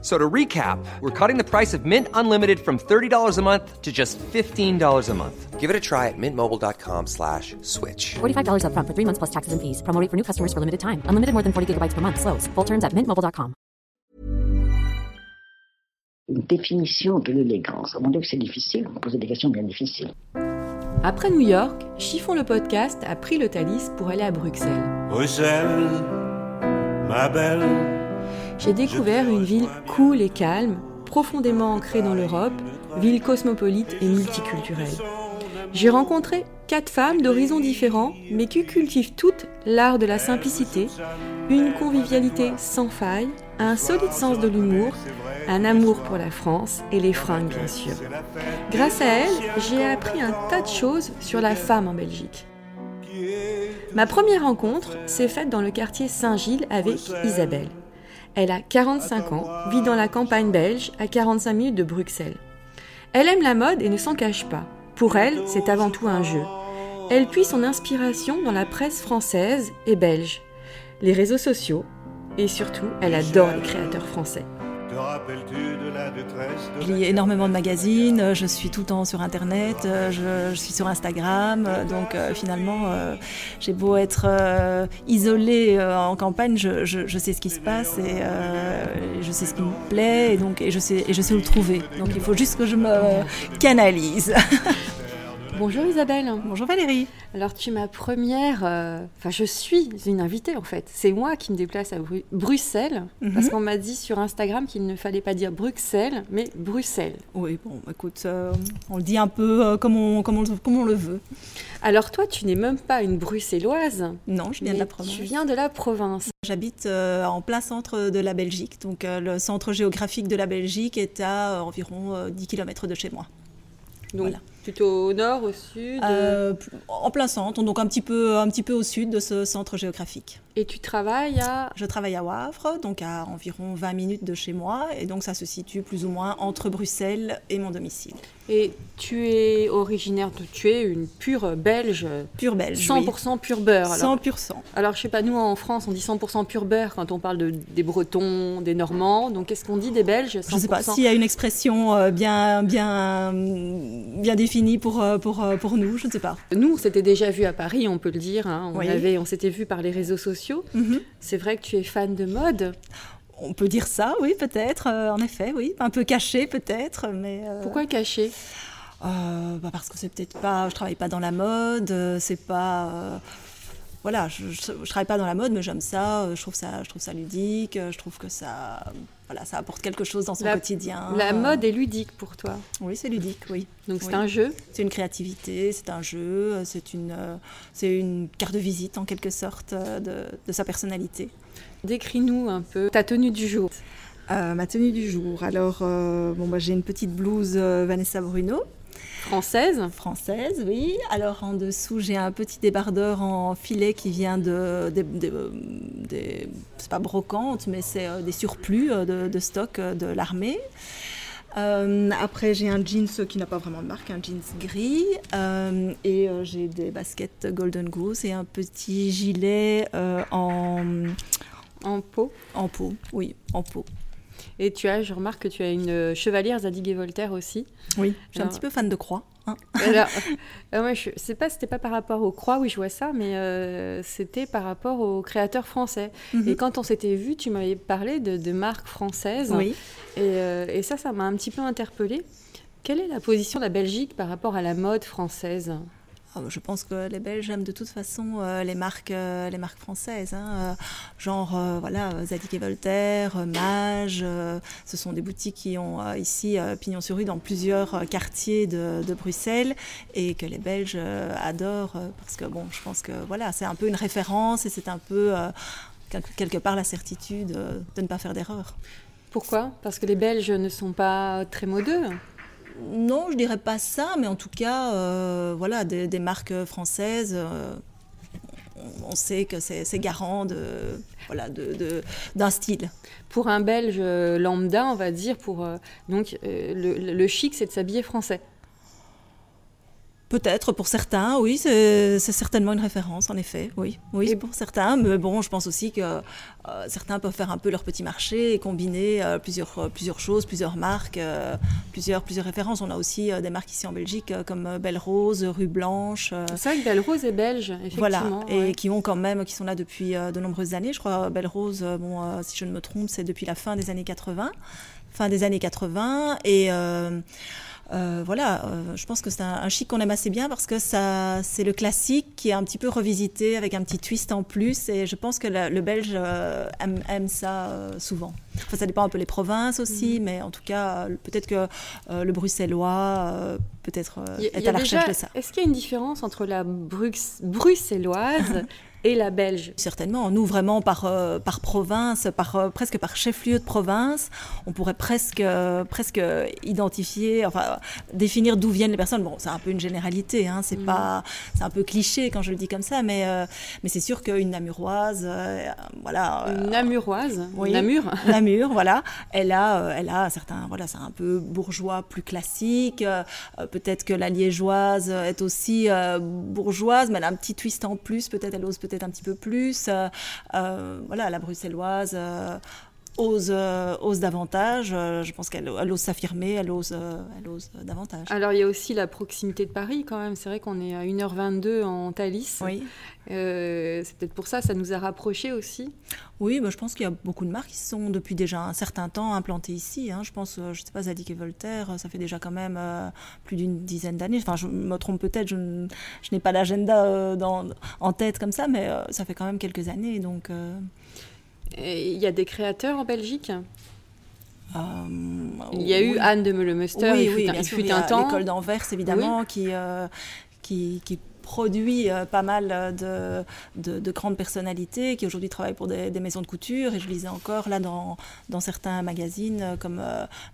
So to recap, we're cutting the price of Mint Unlimited from $30 a month to just $15 a month. Give it a try at mintmobile.com slash switch. $45 upfront for three months plus taxes and fees. Promo rate for new customers for limited time. Unlimited more than 40 gigabytes per month. Slows. Full terms at mintmobile.com. Une définition de l'élégance. Mon Dieu, que c'est difficile. Vous me posez des questions bien difficiles. Après New York, Chiffon le podcast a pris le Thalys pour aller à Bruxelles. Bruxelles, ma belle. J'ai découvert une ville cool et calme, profondément ancrée dans l'Europe, ville cosmopolite et multiculturelle. J'ai rencontré quatre femmes d'horizons différents, mais qui cultivent toutes l'art de la simplicité, une convivialité sans faille, un solide sens de l'humour, un amour pour la France et les fringues bien sûr. Grâce à elles, j'ai appris un tas de choses sur la femme en Belgique. Ma première rencontre s'est faite dans le quartier Saint-Gilles avec Isabelle. Elle a 45 ans, vit dans la campagne belge, à 45 minutes de Bruxelles. Elle aime la mode et ne s'en cache pas. Pour elle, c'est avant tout un jeu. Elle puise son inspiration dans la presse française et belge, les réseaux sociaux, et surtout, elle adore les créateurs français. Je lis énormément de magazines, je suis tout le temps sur Internet, euh, je, je suis sur Instagram, euh, donc euh, finalement, euh, j'ai beau être euh, isolée en campagne, je, je- je sais ce qui se passe et je sais ce qui me plaît et, donc, et, je sais, et je sais où le trouver. Donc il faut juste que je me canalise. Bonjour Isabelle. Bonjour Valérie. Alors tu es ma première, euh, enfin je suis une invitée en fait. C'est moi qui me déplace à Bru- Bruxelles parce qu'on m'a dit sur Instagram qu'il ne fallait pas dire Bruxelles mais Bruxelles. Oui, bon, écoute, euh, on le dit un peu euh, comme, on, comme, on, le- comme on le veut. Alors toi tu n'es même pas une bruxelloise. Non, je viens de la province. Tu viens de la province. J'habite en plein centre de la Belgique, donc le centre géographique de la Belgique est à environ euh, 10 km de chez moi. Donc Voilà. Plutôt au nord, au sud. Euh, pl- en plein centre, donc un petit, peu, un petit peu au sud de ce centre géographique. Et tu travailles à... Je travaille à Wavre, donc à environ 20 minutes de chez moi, et donc ça se situe plus ou moins entre Bruxelles et mon domicile. Et tu es originaire de... Tu es une pure belge. Pure belge. oui. 100% pur beurre. Alors, 100 pur sang. alors, je sais pas, nous en France, on dit 100% pur beurre quand on parle de, des Bretons, des Normands. Donc, qu'est-ce qu'on dit des Belges 100%... Je ne sais pas s'il y a une expression euh, bien, bien, bien définie pour, euh, pour, euh, pour nous, je ne sais pas. Nous, on s'était déjà vu à Paris, on peut le dire. hein. On, Oui. avait, on s'était vu par les réseaux sociaux. Mhm. C'est vrai que tu es fan de mode. On peut dire ça, oui, peut-être, euh, en effet, oui. Un peu caché, peut-être, mais... euh, Pourquoi Euh, bah parce que c'est peut-être pas, je travaille pas dans la mode, c'est pas, voilà, je, je, je travaille pas dans la mode, mais j'aime ça, je trouve ça, je trouve ça ludique, je trouve que ça, voilà, ça apporte quelque chose dans son La- quotidien. La mode est ludique pour toi. Oui, c'est ludique, oui. Donc, c'est Oui. un jeu. C'est une créativité, c'est un jeu, c'est une, euh, c'est une carte de visite en quelque sorte euh, de, de sa personnalité. Décris-nous un peu ta tenue du jour. Euh, ma tenue du jour, alors euh, bon bah j'ai une petite blouse euh, Vanessa Bruno. Française. Française, oui. Alors en dessous, j'ai un petit débardeur en filet qui vient de. des- des- des- c'est pas brocante, mais c'est euh, des surplus euh, de, de stock euh, de l'armée. Euh, après, j'ai un jeans qui n'a pas vraiment de marque, un jeans gris. Euh, et euh, j'ai des baskets Golden Goose et un petit gilet euh, en, En peau. en peau. Oui, en peau. Et tu as, je remarque que tu as une chevalière Zadig et Voltaire aussi. Oui, je suis un petit peu fan de croix. hein. Alors, euh, moi, je sais pas, c'était pas par rapport aux croix, oui, je vois ça, mais euh, c'était par rapport aux créateurs français. Mhm. Et quand on s'était vu, tu m'avais parlé de, de marques françaises. Oui. Et, euh, et ça, ça m'a un petit peu interpellée. Quelle est la position de la Belgique par rapport à la mode française? Je pense que les Belges aiment de toute façon euh, les, marques, euh, les marques françaises, hein, euh, genre voilà, Zadig et Voltaire, Mage. ce sont des boutiques qui ont ici pignon sur rue dans plusieurs quartiers de, Bruxelles et que les Belges adorent parce que bon, je pense que voilà, c'est un peu une référence et c'est un peu quel- quelque part la certitude de ne pas faire d'erreur. Pourquoi? Parce que les Belges ne sont pas très modeux. Non, je dirais pas ça, mais en tout cas, euh, voilà, des, marques françaises, euh, on, sait que c'est garant de voilà de d'un style. Pour un Belge lambda, on va dire, pour donc le chic, c'est de s'habiller français. Peut-être pour certains, oui, c'est certainement une référence, en effet, oui, oui, pour certains. Mais bon, je pense aussi que euh, certains peuvent faire un peu leur petit marché et combiner euh, plusieurs, euh, plusieurs choses, plusieurs marques, plusieurs, plusieurs références. On a aussi des marques ici en Belgique comme Belle Rose, Rue Blanche. C'est vrai que Belle Rose est belge, effectivement. Voilà, et qui ont quand même, qui sont là depuis de nombreuses années. Je crois Belle Rose, bon, si je ne me trompe, c'est depuis la fin des années 80, fin des années 80 et euh, voilà, euh, je pense que c'est un, chic qu'on aime assez bien parce que ça, c'est le classique qui est un petit peu revisité avec un petit twist en plus. Et je pense que le, Belge euh, aime, ça souvent. Enfin, ça dépend un peu les provinces aussi, mm. mais en tout cas, peut-être que le bruxellois peut-être est à la recherche de ça. Est-ce qu'il y a une différence entre la bruxelloise et la belge? Certainement. Nous, vraiment, par, euh, par province, par, euh, presque par chef-lieu de province, on pourrait presque, euh, presque identifier, enfin, définir d'où viennent les personnes. Bon, c'est un peu une généralité, hein, c'est mm. pas, c'est un peu cliché quand je le dis comme ça, mais, mais c'est sûr qu'une namuroise, voilà. Une namuroise Oui. Namur Namur, voilà. Elle a, elle a certains, voilà, c'est un peu bourgeois plus classique. peut-être que la liégeoise est aussi bourgeoise, mais elle a un petit twist en plus. Peut-être elle ose peut-être un petit peu plus. Euh, euh, voilà, la bruxelloise euh, ose, ose davantage. je pense qu'elle ose s'affirmer, elle ose, elle ose davantage. Alors il y a aussi la proximité de Paris quand même. C'est vrai qu'on est à 1h22 en Thalys. Oui. c'est peut-être pour ça, ça nous a rapprochés aussi. Oui, bah, je pense qu'il y a beaucoup de marques qui sont depuis déjà un certain temps implantées ici. Hein. Je pense, je ne sais pas, Zadig et Voltaire, ça fait déjà quand même plus d'une dizaine d'années. Enfin, je me trompe peut-être, je, n'ai pas l'agenda en tête comme ça, mais ça fait quand même quelques années. Donc, il y a des créateurs en Belgique? Euh, il y a eu Anne de Meulemuster, oui, il fut, un, un temps. L'école d'Anvers, évidemment, qui, euh, qui, qui, produit euh, pas mal de, de, grandes personnalités qui aujourd'hui travaillent pour des, maisons de couture. Et je lisais encore là dans, dans certains magazines comme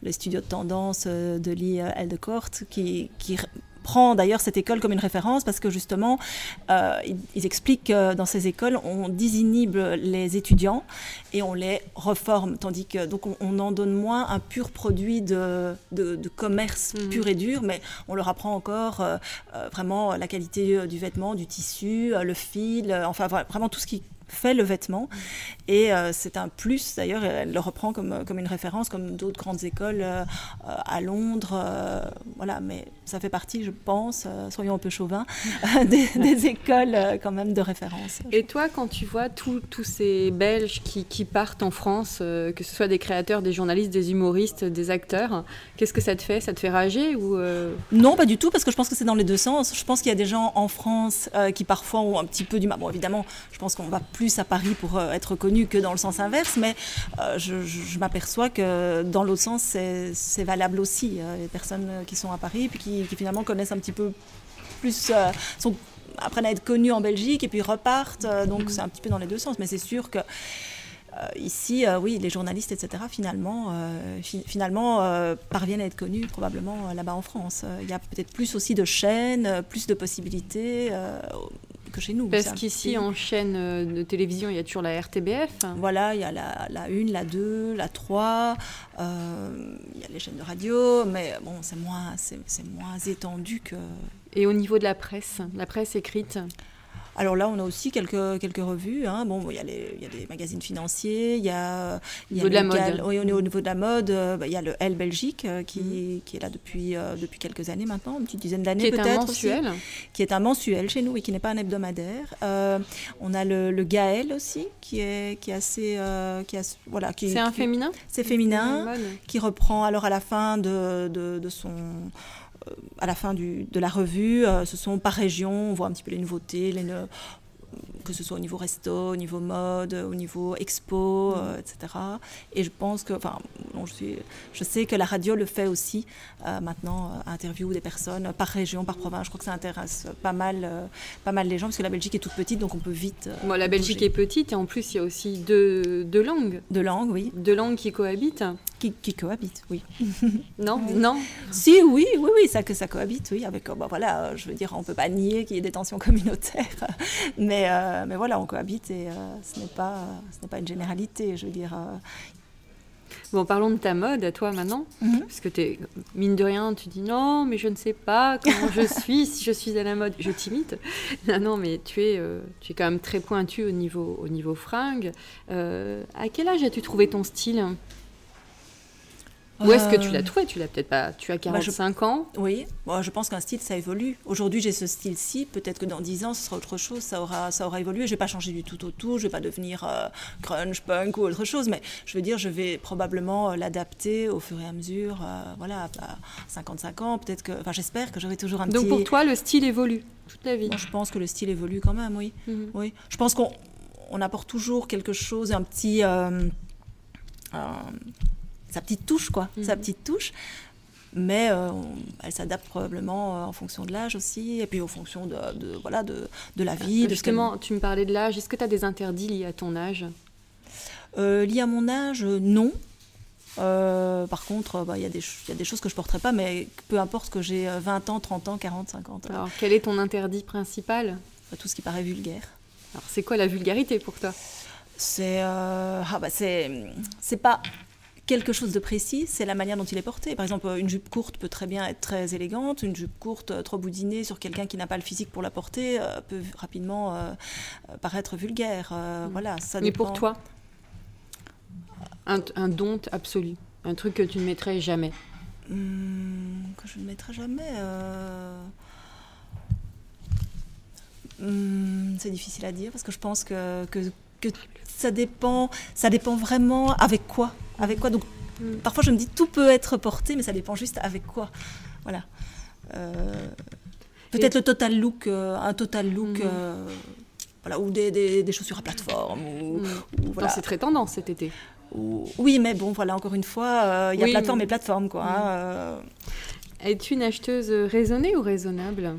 le studio de tendance de Lee Eldecourt qui, qui prend d'ailleurs cette école comme une référence parce que justement, euh, ils, expliquent que dans ces écoles, on désinhibe les étudiants et on les reforme, tandis que donc on, en donne moins un pur produit de, de, commerce mmh. pur et dur, mais on leur apprend encore euh, euh, vraiment la qualité du vêtement, du tissu, le fil, enfin vraiment tout ce qui fait le vêtement. Et euh, c'est un plus, d'ailleurs, elle le reprend comme, comme une référence, comme d'autres grandes écoles euh, à Londres. Euh, voilà, mais ça fait partie, je pense, soyons un peu chauvins, des, écoles quand même de référence. Et toi, quand tu vois tous ces Belges qui, qui, partent en France, que ce soit des créateurs, des journalistes, des humoristes, des acteurs, qu'est-ce que ça te fait? Ça te fait rager ou Non, pas du tout, parce que je pense que c'est dans les deux sens. Je pense qu'il y a des gens en France qui parfois ont un petit peu du mal. Bon, évidemment, je pense qu'on va plus à Paris pour euh, être connu que dans le sens inverse, mais euh, je, m'aperçois que dans l'autre sens, c'est valable aussi. Euh, les personnes qui sont à Paris, puis qui, finalement connaissent un petit peu plus, sont, apprennent à être connues en Belgique et puis repartent. donc c'est un petit peu dans les deux sens, mais c'est sûr que ici, oui, les journalistes, etc., finalement, finalement parviennent à être connus probablement là-bas en France. Il y a peut-être plus aussi de chaînes, plus de possibilités chez nous. Parce qu'ici, en chaîne euh, de télévision, il y a toujours la RTBF. Voilà, il y a la, la 1, la 2, la 3, euh, il y a les chaînes de radio, mais bon, c'est moins, c'est, moins étendu que... Et au niveau de la presse, la presse écrite alors là, on a aussi quelques, quelques revues. Hein. Bon, il y, a les, il y, a des magazines financiers, il y a, il y a de la mode. Oui, au niveau de la mode, euh, bah, il y a le L Belgique euh, qui, mhm. qui, est là depuis, euh, depuis quelques années maintenant, une petite dizaine d'années peut-être. Qui est un mensuel. qui est un mensuel chez nous et qui n'est pas un hebdomadaire. on a le, le, Gaël aussi, qui est, qui est assez. qui voilà, qui, c'est un féminin? C'est féminin, qui reprend alors à la fin de, de, de son à la fin du, de la revue, euh, ce sont par région, on voit un petit peu les nouveautés, les, que ce soit au niveau resto, au niveau mode, au niveau expo, mm. euh, etc. Et je pense que, enfin, je, suis, je sais que la radio le fait aussi euh, maintenant, euh, interview des personnes par région, par province. Je crois que ça intéresse pas mal, pas mal les gens parce que la Belgique est toute petite, donc on peut vite. Bon, la Belgique est petite et en plus il y a aussi deux, deux langues. Deux langues, oui. Deux langues qui cohabitent. Qui, qui cohabitent, oui. Non, non. Si, oui, oui, oui, ça que ça cohabite, oui, avec, euh, bah, voilà, euh, je veux dire, on peut pas nier qu'il y ait des tensions communautaires, mais, euh, mais voilà, on cohabite et euh, ce n'est pas, ce n'est pas une généralité, je veux dire. Bon, parlons de ta mode à toi maintenant. Mhm. Parce que t'es, mine de rien, tu dis non, mais je ne sais pas comment je suis, si je suis à la mode. Je t'imite. Non, non, mais tu es, euh, tu es quand même très pointu au niveau, au niveau fringues. Euh, à quel âge as-tu trouvé ton style? Où est-ce que tu l'as Euh, trouvé? Tu l'as peut-être pas. Tu as bah, je- 45 ans? Oui, bon, je pense qu'un style, ça évolue. Aujourd'hui, j'ai ce style-ci. Peut-être que dans 10 ans, ce sera autre chose. Ça aura, ça aura évolué. Je vais pas changer du tout au tout. Je vais pas devenir euh, grunge, punk ou autre chose. Mais je veux dire, je vais probablement euh, l'adapter au fur et à mesure. euh, voilà, à 55 ans, peut-être que. Enfin, j'espère que j'aurai toujours un Donc petit. pour toi, le style évolue toute la vie? Je pense que le style évolue quand même, oui. Mhm. oui. Je pense qu'on on apporte toujours quelque chose, un petit. euh, sa petite touche, quoi. Mhm. Sa petite touche. Mais euh, elle s'adapte probablement euh, en fonction de l'âge aussi, et puis en fonction de, de- voilà, de, de la vie. de ce qu'elle- Justement, tu me parlais de l'âge. Est-ce que tu as des interdits liés à ton âge? Euh, lié à mon âge, non. Euh, par contre, bah, il y, a des ch- il y a des choses que je porterai pas, mais peu importe que j'ai euh, 20 ans, 30 ans, 40, 50 ans. Alors, quel est ton interdit principal? Tout ce qui paraît vulgaire. Alors, c'est quoi la vulgarité pour toi? C'est euh, ah bah c'est c'est pas quelque chose de précis, c'est la manière dont il est porté. Par exemple, une jupe courte peut très bien être très élégante, une jupe courte euh, trop boudinée sur quelqu'un qui n'a pas le physique pour la porter euh, peut rapidement euh, paraître vulgaire. Euh, Voilà, ça Mais dépend. pour toi un, un don absolu. Un truc que tu ne mettrais jamais? Hum, que je ne mettrai jamais. hum, c'est difficile à dire parce que je pense que, que, que ça dépend, ça dépend vraiment avec quoi, avec quoi. Donc Mm. parfois je me dis tout peut être porté, mais ça dépend juste avec quoi. Voilà. Euh, Peut-être le total look, euh, un total look. Mhm. euh, voilà, ou des, des- des chaussures à plateforme. Ou, Mm. ou voilà. Non, C'est très tendance cet été. Ou- oui, mais bon, voilà, encore une fois, il y a Oui, plateforme mais- et plateforme, quoi. Mm. hein, Es-tu une acheteuse raisonnée ou raisonnable?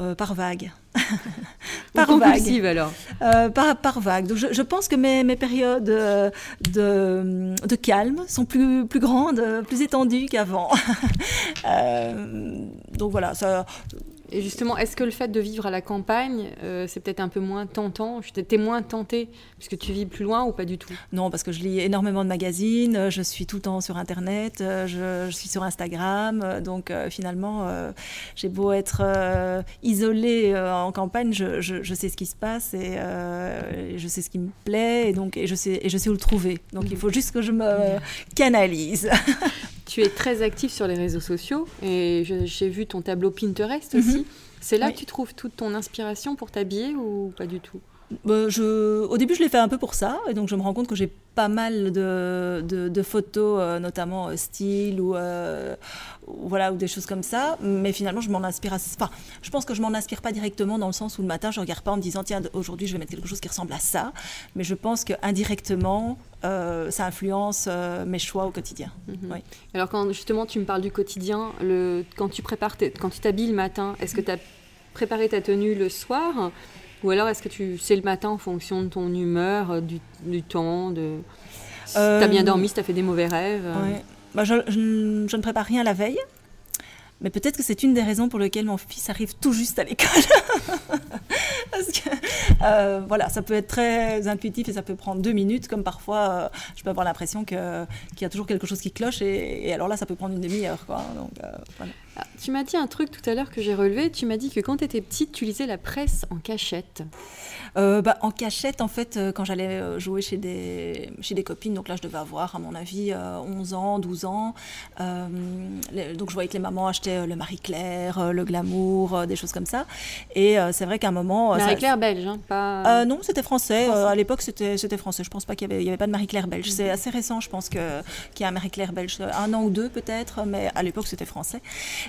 Euh, par vague. Ou par vague. alors Euh, par, par vague. Je, je pense que mes, mes périodes euh, de, de calme sont plus, plus grandes, euh, plus étendues qu'avant. Euh, donc voilà, ça, Et justement, est-ce que le fait de vivre à la campagne, euh, c'est peut-être un peu moins tentant? T'es moins tentée puisque tu vis plus loin ou pas du tout? Non, parce que je lis énormément de magazines, euh, je suis tout le temps sur Internet, euh, je, je suis sur Instagram, donc euh, finalement, euh, j'ai beau être isolée en campagne, je, je- je sais ce qui se passe et je sais ce qui me plaît et donc et je sais et je sais où le trouver. Donc il faut juste que je me canalise. Tu es très active sur les réseaux sociaux et j'ai vu ton tableau Pinterest aussi. C'est là Oui. que tu trouves toute ton inspiration pour t'habiller ou pas du tout? Bah, je, au début, je l'ai fait un peu pour ça, et donc je me rends compte que j'ai pas mal de, de- de photos, euh, notamment euh, style ou, euh, ou voilà ou des choses comme ça. Mais finalement, je m'en inspire. assez- Enfin, je pense que je m'en inspire pas directement dans le sens où le matin, je regarde pas en me disant tiens aujourd'hui je vais mettre quelque chose qui ressemble à ça. Mais je pense que indirectement, ça influence mes choix au quotidien. Mhm. Oui. Alors quand justement tu me parles du quotidien, le, quand tu prépares, quand tu t'habilles le matin, est-ce que tu as préparé ta tenue le soir ou alors est-ce que tu sais le matin en fonction de ton humeur, euh, du, du temps, de si Euh, t'as bien dormi, si t'as fait des mauvais rêves euh, Ouais. Bah, je, je- je ne prépare rien la veille. Mais peut-être que c'est une des raisons pour lesquelles mon fils arrive tout juste à l'école. Parce que, euh, voilà, ça peut être très intuitif et ça peut prendre deux minutes, comme parfois euh, je peux avoir l'impression qu'il y a toujours quelque chose qui cloche et, et alors là, ça peut prendre une demi-heure. Quoi. Donc, euh, voilà. Ah, Tu m'as dit un truc tout à l'heure que j'ai relevé. Tu m'as dit que quand tu étais petite, tu lisais la presse en cachette. Euh, bah, en cachette, en fait, euh, quand j'allais euh, jouer chez des, chez des copines, donc là, je devais avoir, à mon avis, euh, 11 ans, 12 ans. Euh, donc, je voyais que les mamans achetaient le Marie-Claire, le Glamour, des choses comme ça. Et euh, c'est vrai qu'à un moment... Marie-Claire belge, hein, pas. non, c'était français. Français. À l'époque, c'était c'était français. Je pense pas qu'il y avait, il y avait pas de Marie-Claire belge. Mhm. C'est assez récent, je pense que qu'il y a un Marie-Claire belge, un an ou deux peut-être, mais à l'époque c'était français.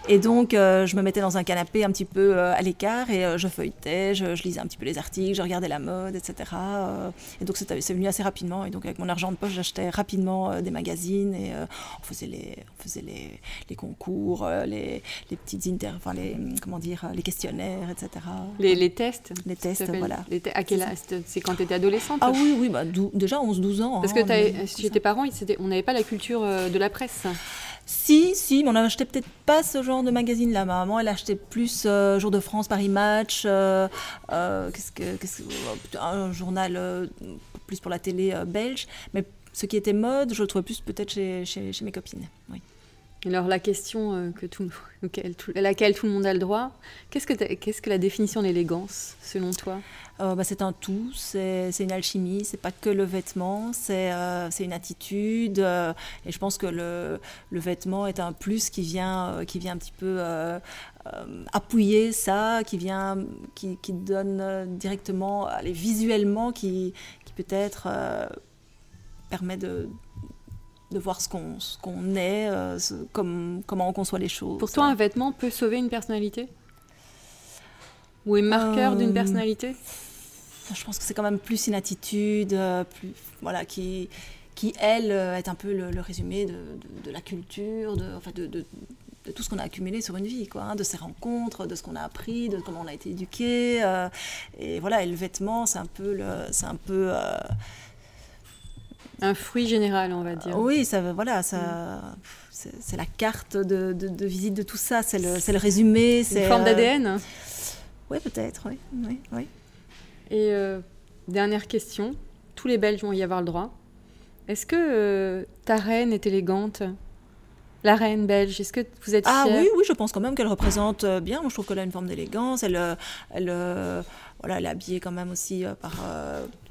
Et donc, euh, je me mettais dans un canapé un petit peu euh, à l'écart et euh, je feuilletais, je, je lisais un petit peu les articles, je regardais la mode, etc. Et donc c'est venu assez rapidement. Et donc avec mon argent de poche, j'achetais rapidement des magazines et on faisait les, on faisait les, les concours, les, les, petites inter, enfin les, comment dire, les questionnaires, etc. Les, les tests Les tests, voilà. les te- À quel âge C'est quand tu étais adolescente? Ah oui, oui, bah, déjà 11-12 ans. Parce hein, que t'as- mais- chez tes parents, on n'avait pas la culture de la presse. Si, si, mais on n'achetait peut-être pas ce genre de magazine-là. Ma maman, elle achetait plus euh, Jour de France, Paris Match, euh, euh, que, que- un journal plus pour la télé belge. Mais ce qui était mode, je le trouvais plus peut-être chez, chez, chez mes copines. Oui. Alors la question euh, que tout, à laquelle tout le monde a le droit, qu'est-ce que, la définition d'élégance selon toi? Euh, bah, c'est un tout, c'est une alchimie, c'est pas que le vêtement, c'est euh, une attitude. et je pense que le, vêtement est un plus qui vient, qui vient un petit peu appuyer ça, qui vient, qui, donne directement, visuellement, qui, peut-être permet de, de voir ce qu'on qu'on est, euh, ce- comme, comment on conçoit les choses. Pour toi, un vêtement peut sauver une personnalité Ou est marqueur Euh, d'une personnalité? Je pense que c'est quand même plus une attitude, euh, plus, voilà, qui, qui elle, euh, est un peu le, le résumé de, de- de la culture, de, enfin, de, de- de tout ce qu'on a accumulé sur une vie, quoi, hein, de ses rencontres, de ce qu'on a appris, de comment on a été éduqué. euh, et voilà, et le vêtement, c'est un peu, le, c'est un peu, euh, Un fruit général, on va dire. oui, ça, voilà, ça, c'est, c'est la carte de, de- de visite de tout ça, c'est le, le résumé, c'est une forme euh, d'ADN Oui, peut-être, oui, oui, oui. Et euh, dernière question, tous les Belges vont y avoir le droit. Est-ce que euh, ta reine est élégante? La reine belge, est-ce que vous êtes Ah oui, oui, je pense quand même qu'elle représente euh, bien. Moi, je trouve qu'elle a une forme d'élégance. Elle, euh, elle, euh, voilà, elle est habillée quand même aussi par,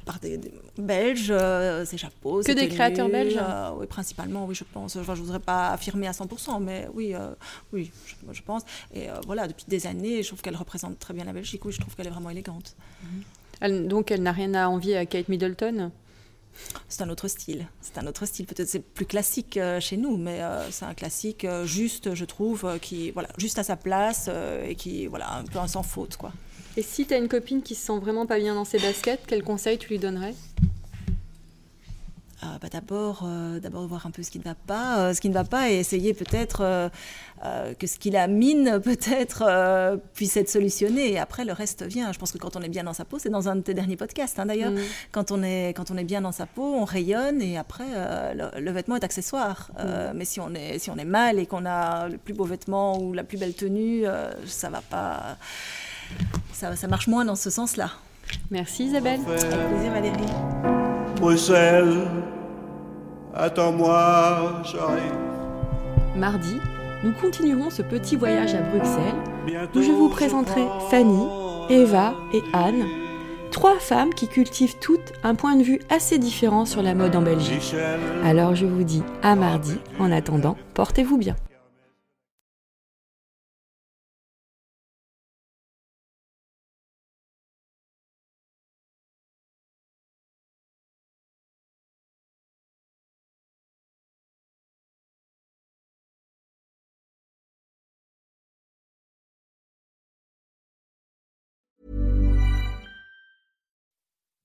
par des, des Belges, euh, ses chapeaux. Que des tenues, créateurs belges euh, Oui, principalement, oui, je pense. Enfin, je ne voudrais pas affirmer à 100%, mais oui, euh, oui je, je pense. Et voilà, depuis des années, je trouve qu'elle représente très bien la Belgique. Oui, je trouve qu'elle est vraiment élégante. Elle- Donc elle n'a rien à envier à Kate Middleton C'est un autre style. C'est un autre style. Peut-être c'est plus classique euh, chez nous, mais euh, c'est un classique euh, juste, je trouve, qui voilà, juste à sa place et qui voilà un peu un sans faute quoi. Et si tu as une copine qui se sent vraiment pas bien dans ses baskets, quel conseil tu lui donnerais? Euh, bah, d'abord, euh, d'abord voir un peu ce qui ne va pas, euh, ce qui ne va pas, et essayer peut-être euh, euh, que ce qui la mine peut-être euh, puisse être solutionné. Et après, le reste vient. Je pense que quand on est bien dans sa peau, c'est dans un de tes derniers podcasts hein, d'ailleurs. Mm. Quand on est quand on est bien dans sa peau, on rayonne, et après, euh, le, le vêtement est accessoire. Euh, Mais si on est si on est mal et qu'on a le plus beau vêtement ou la plus belle tenue, euh, ça va pas. Ça, ça marche moins dans ce sens-là. Merci Isabelle. Avec plaisir, Valérie. Bruxelles, attends-moi, j'arrive. Mardi, nous continuerons ce petit voyage à Bruxelles Bientôt, où je vous présenterai Fanny, Eva et Anne, trois femmes qui cultivent toutes un point de vue assez différent sur la mode en Belgique. Alors je vous dis à mardi. En attendant, portez-vous bien.